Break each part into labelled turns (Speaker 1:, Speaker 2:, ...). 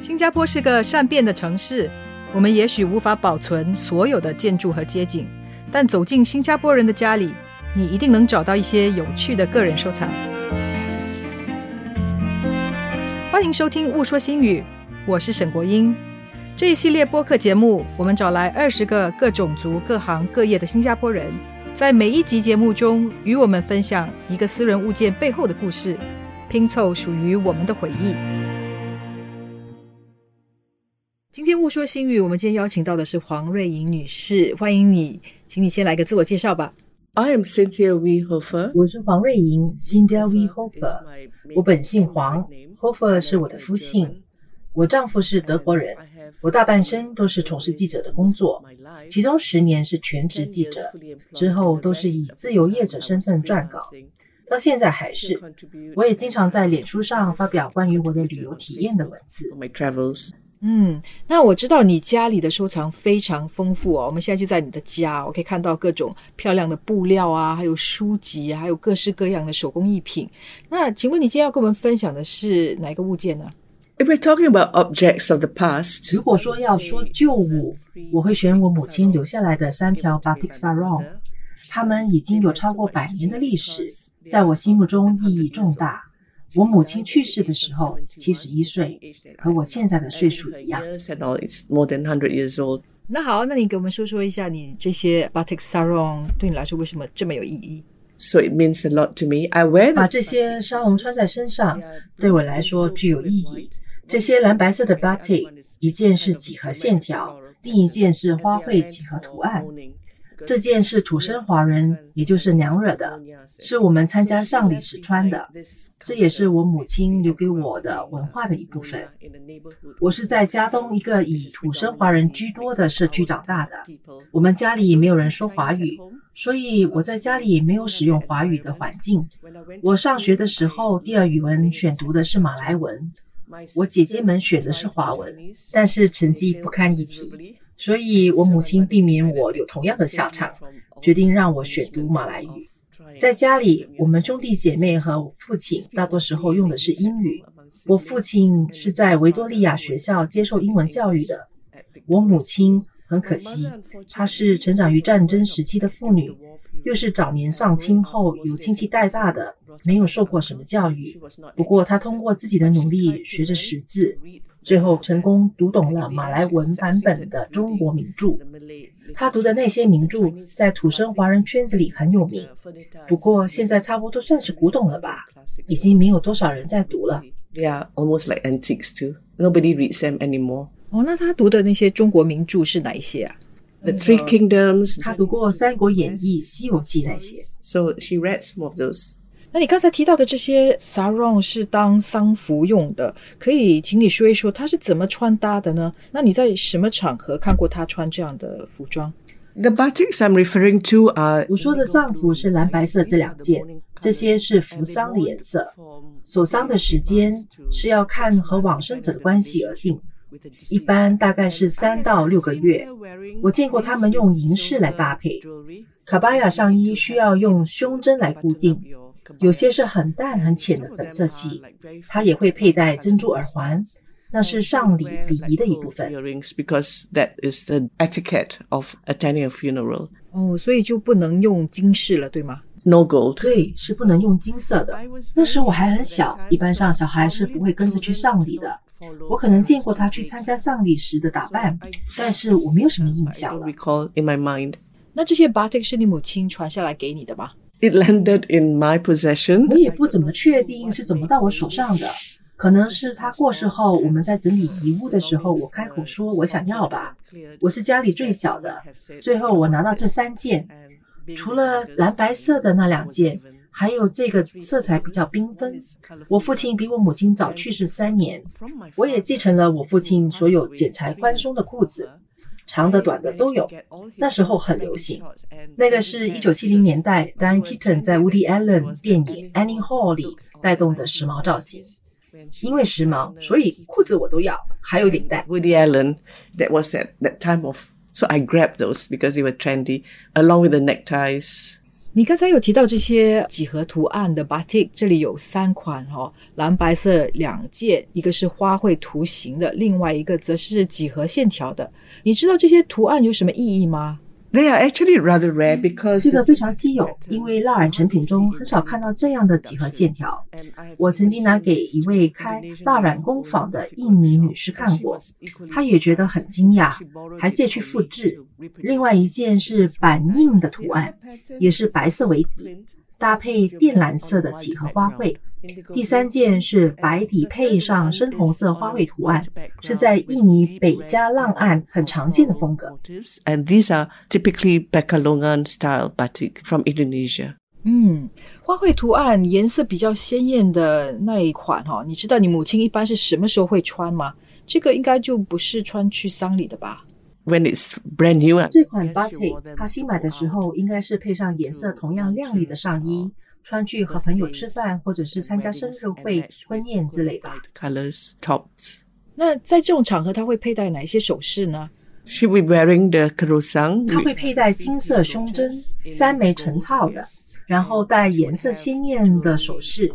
Speaker 1: 新加坡是个善变的城市，我们也许无法保存所有的建筑和街景，但走进新加坡人的家里，你一定能找到一些有趣的个人收藏。欢迎收听《误说新语》，我是沈国英。这一系列播客节目，我们找来二十个各种族、各行各业的新加坡人，在每一集节目中与我们分享一个私人物件背后的故事，拼凑属于我们的回忆。今天误说新语，我们今天邀请到的是黄瑞莹女士，欢迎你，请你先来个自我介绍吧。
Speaker 2: I am Cynthia Weehofer.
Speaker 3: 我是黄瑞莹 （Cindy V. Hofer），我本姓黄，Hofer 是我的夫姓。我丈夫是德国人，我大半生都是从事记者的工作，其中十年是全职记者，之后都是以自由业者身份撰稿，到现在还是。我也经常在脸书上发表关于我的旅游体验的文字。
Speaker 1: 嗯，那我知道你家里的收藏非常丰富哦。我们现在就在你的家，我可以看到各种漂亮的布料啊，还有书籍，还有各式各样的手工艺品。那请问你今天要跟我们分享的是哪一个物件呢
Speaker 2: ？If we're talking about objects of the past,
Speaker 3: 如果说要说旧物，我会选我母亲留下来的三条 batik sarong，它们已经有超过百年的历史，在我心目中意义重大。我母亲去世的时候七十一岁，和我现在的岁数一样。
Speaker 2: years and all, it's more than 100 years old.
Speaker 1: 那好，那你给我们说说一下你这些 batik sarong 对你来说为什么这么有意义
Speaker 2: ？So it means a lot to me. I wear
Speaker 3: 把这些沙龙穿在身上，对我来说具有意义。这些蓝白色的 batik，一件是几何线条，另一件是花卉几何图案。这件是土生华人，也就是娘惹的，是我们参加丧礼时穿的。这也是我母亲留给我的文化的一部分。我是在加东一个以土生华人居多的社区长大的。我们家里没有人说华语，所以我在家里没有使用华语的环境。我上学的时候，第二语文选读的是马来文，我姐姐们选的是华文，但是成绩不堪一提。所以，我母亲避免我有同样的下场，决定让我选读马来语。在家里，我们兄弟姐妹和父亲大多时候用的是英语。我父亲是在维多利亚学校接受英文教育的。我母亲很可惜，她是成长于战争时期的妇女，又是早年丧亲后由亲戚带大的，没有受过什么教育。不过，她通过自己的努力学着识字，最后成功读懂了马来文版本的中国名著。他读的那些名著在土生华人圈子里很有名，不过现在差不多算是古董了吧，已经没有多少人在读了。
Speaker 2: They are almost like antiques too. Nobody reads them anymore.
Speaker 1: 哦，那他读的那些中国名著是哪一些啊
Speaker 2: ？The Three Kingdoms.
Speaker 3: 他读过《三国演义》《西游记》那些。
Speaker 2: So she read some of those.
Speaker 1: 那你刚才提到的这些 sarong 是当丧服用的，可以请你说一说它是怎么穿搭的呢？那你在什么场合看过他穿这样的服装
Speaker 2: ？The batiks I'm referring to are
Speaker 3: 我说的丧服是蓝白色这两件，这些是服丧的颜色。守丧的时间是要看和往生者的关系而定，一般大概是三到六个月。我见过他们用银饰来搭配，卡巴亚上衣需要用胸针来固定，有些是很淡很浅的粉色系，它也会佩戴珍珠耳环，那是上礼礼仪的一部分。
Speaker 2: earrings because that is the etiquette of attending a funeral.
Speaker 1: 哦，所以就不能用金饰了，对吗
Speaker 2: ？No gold.
Speaker 3: 对，是不能用金色的。那时我还很小，一般上小孩是不会跟着去上礼的。我可能见过他去参加丧礼时的打扮，但是我没有什么印象了。
Speaker 2: recall in my mind.
Speaker 1: 那这些 batik 是你母亲传下来给你的吧？
Speaker 2: It landed in my possession.
Speaker 3: 我也不怎么确定是怎么到我手上的，可能是他过世后，我们在整理遗物的时候，我开口说我想要吧。我是家里最小的，最后我拿到这三件，除了蓝白色的那两件，还有这个色彩比较缤纷。我父亲比我母亲早去世三年，我也继承了我父亲所有剪裁宽松的裤子，长的、短的都有。那时候很流行。那个是一九七零年代 Diane Keaton 在 Woody Allen 电影《Annie Hall》里带动的时髦造型。因为时髦，所以裤子我都要，还有领带。
Speaker 2: Woody Allen, that was at that time of. So I grabbed those because they were trendy, along with the neckties.
Speaker 1: 你刚才有提到这些几何图案的 batik，这里有三款哦，蓝白色两件，一个是花卉图形的，另外一个则是几何线条的。你知道这些图案有什么意义吗
Speaker 2: ？They are actually rather rare because
Speaker 3: 这个非常稀有，因为蜡染成品中很少看到这样的几何线条。我曾经拿给一位开蜡染工坊的印尼女士看过，她也觉得很惊讶，还借去复制。另外一件是板印的图案，也是白色为底，搭配靛蓝色的几何花卉。第三件是白底配上深红色花卉图案，是在印尼北加浪岸很常见的风格。
Speaker 2: and these are typically Pekalongan style batik from Indonesia.
Speaker 1: 嗯，花卉图案颜色比较鲜艳的那一款哈、哦，你知道你母亲一般是什么时候会穿吗？这个应该就不是穿去丧礼的吧？
Speaker 2: When it's brand new, uh,
Speaker 3: 这款 batik 她新买的时候，应该是配上颜色同样亮丽的上衣，穿去和朋友吃饭，或者是参加生日会、婚宴之类吧。
Speaker 2: colors, tops.
Speaker 1: 那在这种场合，他会佩戴哪一些首饰呢
Speaker 2: ？She will be wearing the kerosang.
Speaker 3: 她会佩戴金色胸针，三枚成套的，然后戴颜色鲜艳的首饰。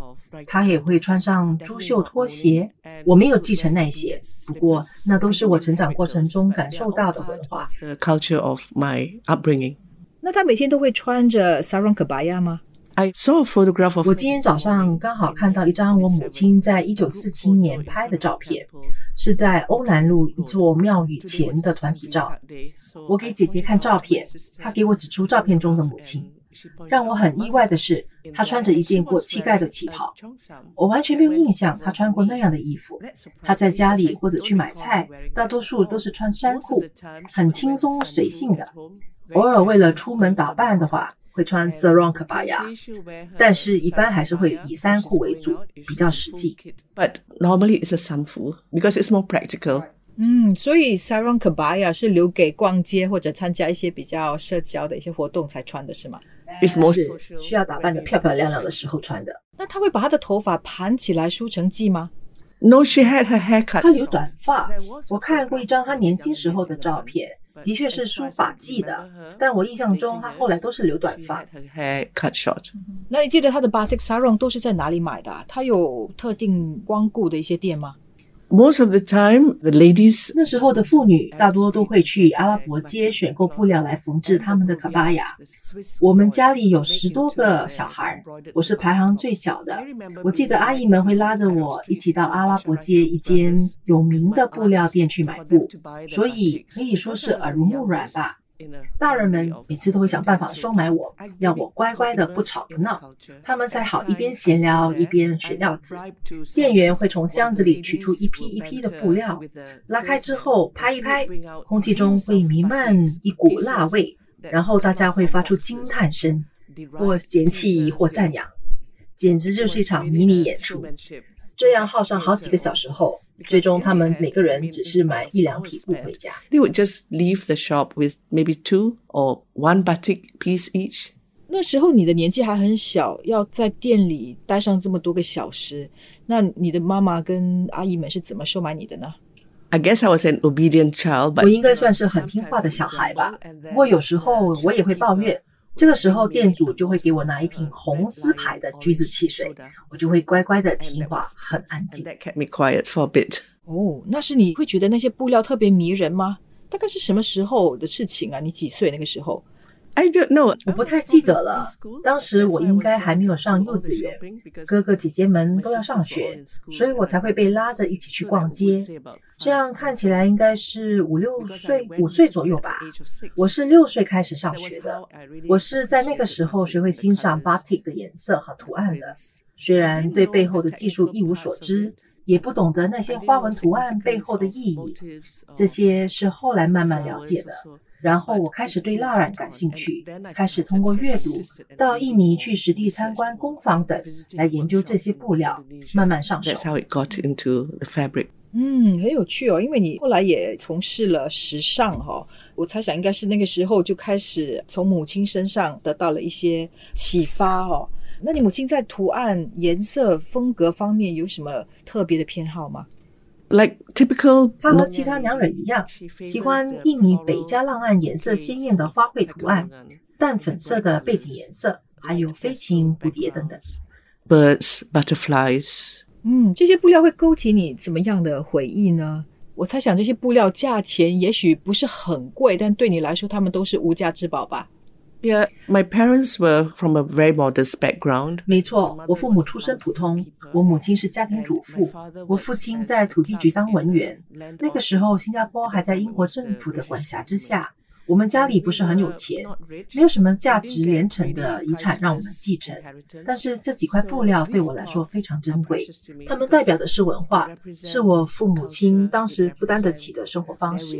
Speaker 3: 她也会穿上珠绣拖鞋。我没有继承那些，不过那都是我成长过程中感受到的文化。
Speaker 2: The culture of my upbringing.
Speaker 1: 那他每天都会穿着 sarong kebaya 吗
Speaker 2: ？I saw a photograph of
Speaker 3: 我今天早上刚好看到一张我母亲在一九四七年拍的照片，是在欧南路一座庙宇前的团体照。我给姐姐看照片，她给我指出照片中的母亲。让我很意外的是，她穿着一件过膝盖的旗袍，我完全没有印象她穿过那样的衣服。她在家里或者去买菜，大多数都是穿衫裤，很轻松随性的。偶尔为了出门打扮的话，会穿 sarong k a b a y a 但是一般还是会以衫裤为主，比较实际。
Speaker 2: But normally it's a samfu because it's more practical.
Speaker 1: 嗯，所以 sarong kabaya 是留给逛街或者参加一些比较社交的一些活动才穿的是吗？
Speaker 2: It's more
Speaker 3: 是需要打扮的漂漂亮亮的时候穿的。
Speaker 1: 那她会把她的头发盘起来梳成髻吗
Speaker 2: ？No, she had her hair cut.
Speaker 3: 她留短发，我看过一张她年轻时候的照片，的确是梳发髻的，但我印象中她后来都是留短发
Speaker 2: had。her hair cut short.
Speaker 1: 那你记得她的 batik sarong 都是在哪里买的、啊？她有特定光顾的一些店吗？
Speaker 2: Most of the time, the ladies
Speaker 3: 那时候的妇女大多都会去阿拉伯街选购布料来缝制他们的卡巴雅。我们家里有十多个小孩，我是排行最小的。我记得阿姨们会拉着我一起到阿拉伯街一间有名的布料店去买布，所以可以说是耳濡目染吧。大人们每次都会想办法收买我，让我乖乖的不吵不闹，他们才好一边闲聊一边选料子。店员会从箱子里取出一批一批的布料，拉开之后拍一拍，空气中会弥漫一股辣味，然后大家会发出惊叹声，或嫌弃或赞扬，简直就是一场迷你演出。这样耗上好几个小时后，最终他们每个人只是买一两匹布回家。
Speaker 2: they would just leave the shop with maybe two or one batik piece each.
Speaker 1: 那时候你的年纪还很小，要在店里待上这么多个小时，那你的妈妈跟阿姨们是怎么收买你的呢
Speaker 2: ？I guess I was an obedient child,
Speaker 3: 我
Speaker 2: but 我
Speaker 3: 应该算是很听话的小孩吧，不过有时候我也会抱怨。这个时候，店主就会给我拿一瓶红丝牌的橘子汽水，我就会乖乖的听话，很安静。
Speaker 2: that kept me quiet for a bit.
Speaker 1: 哦，那是你会觉得那些布料特别迷人吗？大概是什么时候的事情啊？你几岁那个时候？
Speaker 2: I don't know.
Speaker 3: 我不太记得了，当时我应该还没有上幼稚园，哥哥姐姐们都要上学，所以我才会被拉着一起去逛街。这样看起来应该是五六岁、五岁左右吧。我是六岁开始上学的，我是在那个时候学会欣赏 batik 的颜色和图案的。虽然对背后的技术一无所知，也不懂得那些花纹图案背后的意义，这些是后来慢慢了解的。然后我开始对蜡染感兴趣，开始通过阅读到印尼去实地参观工坊等来研究这些布料，慢慢上手。
Speaker 2: That's how it got into the fabric.
Speaker 1: 嗯，很有趣哦，因为你后来也从事了时尚哈、哦，我猜想应该是那个时候就开始从母亲身上得到了一些启发哦。那你母亲在图案、颜色、风格方面有什么特别的偏好吗？
Speaker 2: Like typical
Speaker 3: 它和其他娘惹一样，喜欢印尼北加浪岸颜色鲜艳的花卉图案，淡粉色的背景颜色，还有飞禽、蝴蝶等等。
Speaker 2: birds, butterflies.
Speaker 1: 嗯，这些布料会勾起你怎么样的回忆呢？我猜想这些布料价钱也许不是很贵，但对你来说，它们都是无价之宝吧？
Speaker 2: Yeah, my parents were from a very modest background.
Speaker 3: 没错，我父母出身普通，我母亲是家庭主妇，我父亲在土地局当文员。那个时候，新加坡还在英国政府的管辖之下。我们家里不是很有钱，没有什么价值连城的遗产让我们继承。但是这几块布料对我来说非常珍贵，它们代表的是文化，是我父母亲当时负担得起的生活方式。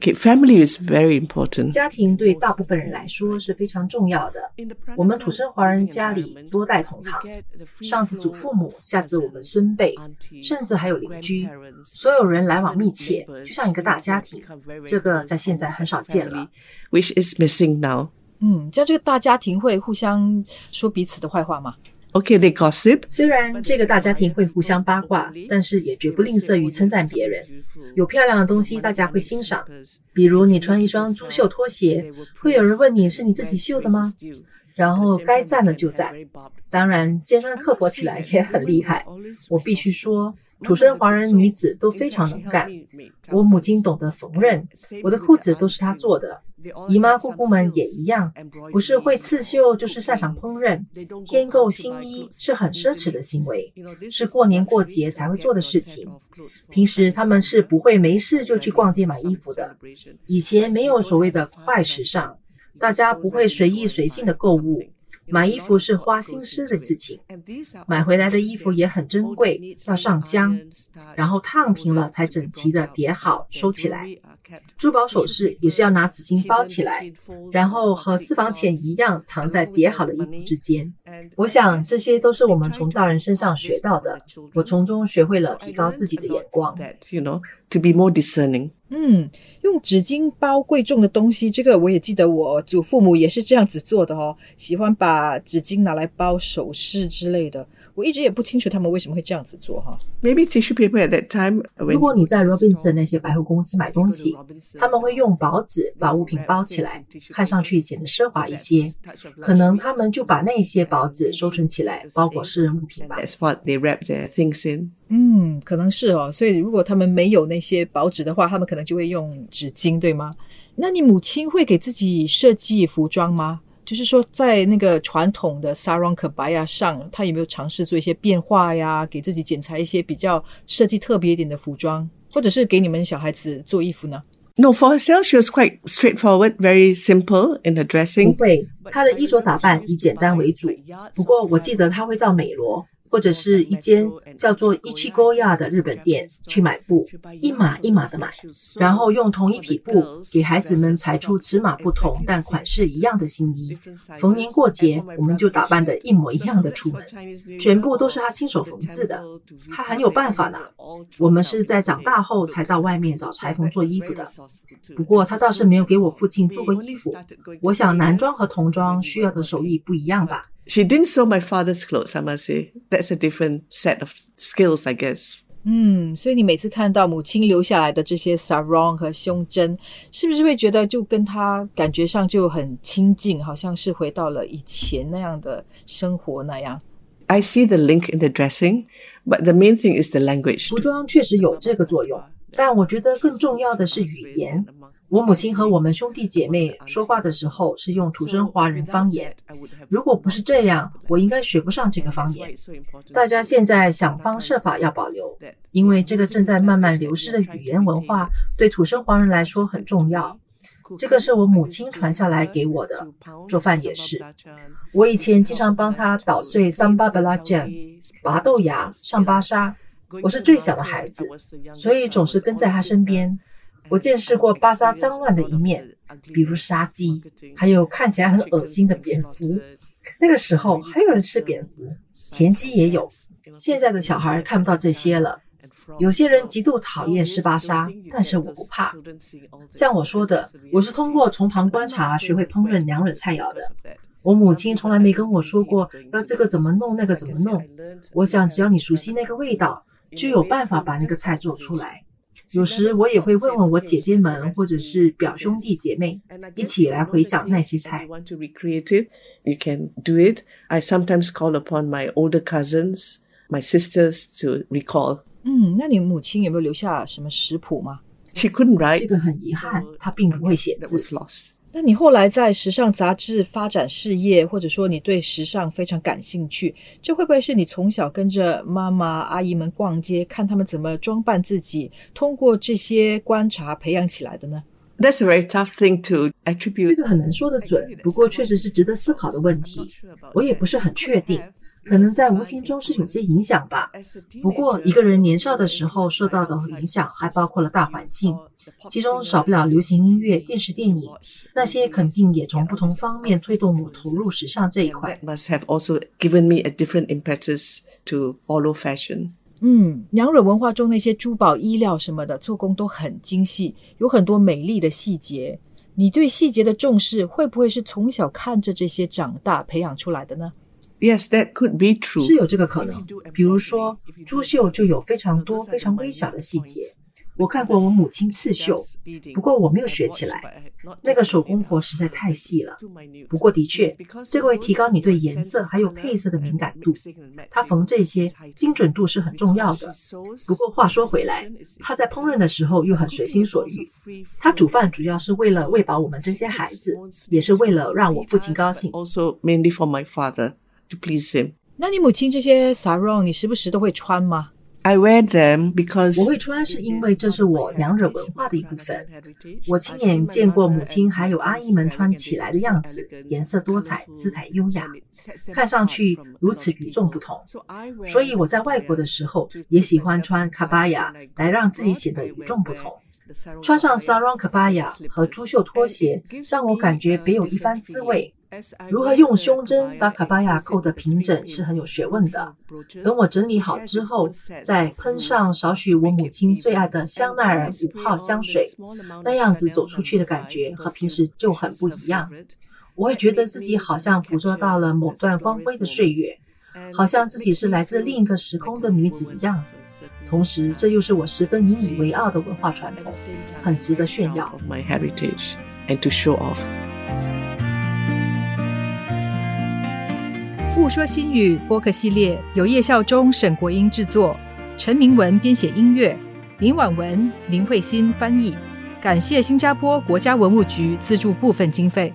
Speaker 2: Family is very important.
Speaker 3: 家庭对大部分人来说是非常重要的。我们土生华人家里多代同堂，上至祖父母，下至我们孙辈，甚至还有邻居，所有人来往密切，就像一个大家庭。这个在现在很少见了。
Speaker 2: which is missing now.
Speaker 1: 嗯，像这个大家庭会互相说彼此的坏话吗？
Speaker 2: OK，they gossip.
Speaker 3: 虽然这个大家庭会互相八卦，但是也绝不吝啬于称赞别人。有漂亮的东西，大家会欣赏。比如你穿一双珠绣拖鞋，会有人问你是你自己绣的吗？然后该赞的就赞。当然，尖酸刻薄起来也很厉害。我必须说，土生华人女子都非常能干。我母亲懂得缝纫，我的裤子都是她做的。姨妈姑姑们也一样，不是会刺绣，就是擅长烹饪。添购新衣是很奢侈的行为，是过年过节才会做的事情。平时他们是不会没事就去逛街买衣服的。以前没有所谓的快时尚，大家不会随意随性的购物。买衣服是花心思的事情，买回来的衣服也很珍贵，要上浆，然后烫平了才整齐的叠好收起来。珠宝首饰也是要拿纸巾包起来，然后和私房钱一样藏在叠好的衣服之间。我想这些都是我们从大人身上学到的，我从中学会了提高自己的眼光。
Speaker 2: That, you know, to be more discerning.
Speaker 1: 嗯，用纸巾包贵重的东西，这个我也记得，我祖父母也是这样子做的哦，喜欢把纸巾拿来包首饰之类的。我一直也不清楚他们为什么会这样子做哈。
Speaker 2: Maybe tissue paper at that time.
Speaker 3: 如果你在 Robinson 那些百货公司买东西，他们会用薄纸把物品包起来，看上去显得奢华一些。可能他们就把那些薄纸收存起来，包裹私人物品吧。
Speaker 2: that's what they wrap their things in.
Speaker 1: 嗯，可能是哦。所以如果他们没有那些薄纸的话，他们可能就会用纸巾，对吗？那你母亲会给自己设计服装吗？就是说，在那个传统的 sarong kebaya 上，他有没有尝试做一些变化呀？给自己剪裁一些比较设计特别一点的服装，或者是给你们小孩子做衣服呢
Speaker 2: ？No, for herself, she was quite straightforward, very simple in her dressing.
Speaker 3: 不会，她的衣着打扮以简单为主。不过我记得她会到美罗或者是一间叫做 Ichigoya 的日本店去买布，一码一码的买，然后用同一匹布给孩子们裁出尺码不同但款式一样的新衣。逢年过节，我们就打扮得一模一样的出门，全部都是他亲手缝制的。他很有办法呢。我们是在长大后才到外面找裁缝做衣服的。不过他倒是没有给我父亲做过衣服。我想男装和童装需要的手艺不一样吧。
Speaker 2: She didn't sew my father's clothes, I must say. That's a different set of skills, I guess.
Speaker 1: 嗯，所以你每次看到母亲留下来的这些 sarong 和胸针，是不是会觉得就跟她感觉上就很亲近，好像是回到了以前那样的生活那样？
Speaker 2: I see the link in the dressing, but the main thing is the language.
Speaker 3: 服装确实有这个作用，但我觉得更重要的是语言。 我母亲和我们兄弟姐妹说话的时候是用土生华人方言，如果不是这样，我应该学不上这个方言。大家现在想方设法要保留，因为这个正在慢慢流失的语言文化对土生华人来说很重要。这个是我母亲传下来给我的，做饭也是。我以前经常帮她捣碎 sambal belacan、拔豆芽、上巴沙。我是最小的孩子，所以总是跟在她身边。我见识过巴沙脏乱的一面，比如杀鸡，还有看起来很恶心的蝙蝠。那个时候还有人吃蝙蝠，田鸡也有。现在的小孩看不到这些了。有些人极度讨厌吃巴沙，但是我不怕。像我说的，我是通过从旁观察学会烹饪娘惹菜肴的。我母亲从来没跟我说过要这个怎么弄，那个怎么弄。我想，只要你熟悉那个味道，就有办法把那个菜做出来。有时我也会问问我姐姐们，或者是表兄弟姐妹，一起来回想那些菜。
Speaker 2: Want to recreate it? You can do it. I sometimes call upon my older cousins, my sisters to recall.
Speaker 1: 嗯，那你母亲有没有留下什么食谱吗
Speaker 2: ？She couldn't write.
Speaker 3: 这个很遗憾，她并不会写字。
Speaker 1: 那你后来在时尚杂志发展事业，或者说你对时尚非常感兴趣，这会不会是你从小跟着妈妈、阿姨们逛街，看他们怎么装扮自己，通过这些观察培养起来的呢
Speaker 2: ？That's a very tough thing to attribute.
Speaker 3: 这个很难说得准，不过确实是值得思考的问题。我也不是很确定。可能在无形中是有些影响吧。不过，一个人年少的时候受到的影响还包括了大环境，其中少不了流行音乐、电视、电影，那些肯定也从不同方面推动我投入时尚这一块。
Speaker 2: Must have also given me a different impetus to follow fashion.
Speaker 1: 嗯，娘惹文化中那些珠宝、衣料什么的，做工都很精细，有很多美丽的细节。你对细节的重视，会不会是从小看着这些长大培养出来的呢
Speaker 2: ？Yes, that could be true.
Speaker 3: 是有这个可能。比如说，珠绣就有非常多非常微小的细节。我看过我母亲刺绣，不过我没有学起来。那个手工活实在太细了。不过的确，这个会提高你对颜色还有配色的敏感度。她缝这些精准度是很重要的。不过话说回来，她在烹饪的时候又很随心所欲。她煮饭主要是为了喂饱我们这些孩子，也是为了让我父亲高兴。
Speaker 2: Also mainly for my father. To please him.
Speaker 1: 那你母亲这些 sarong 你时不时都会穿吗
Speaker 2: ？I wear them because
Speaker 3: 我会穿，是因为这是我娘惹文化的一部分。我亲眼见过母亲还有阿姨们穿起来的样子，颜色多彩，姿态优雅，看上去如此与众不同。所以我在外国的时候也喜欢穿 kabaya 来让自己显得与众不同。穿上 sarong kabaya 和珠绣拖鞋，让我感觉别有一番滋味。如何用胸针把卡巴亚扣得平整是很有学问的。等我整理好之后，再喷上少许我母亲最爱的香奈儿五号香水，那样子走出去的感觉和平时就很不一样。我会觉得自己好像捕捉到了某段光辉的岁月，好像自己是来自另一个时空的女子一样。同时，这又是我十分引以为傲的文化传统，很值得炫耀。
Speaker 1: 勿说新语播客系列由叶孝忠、沈国英制作，陈明文编写音乐，林婉文、林慧欣翻译。感谢新加坡国家文物局资助部分经费。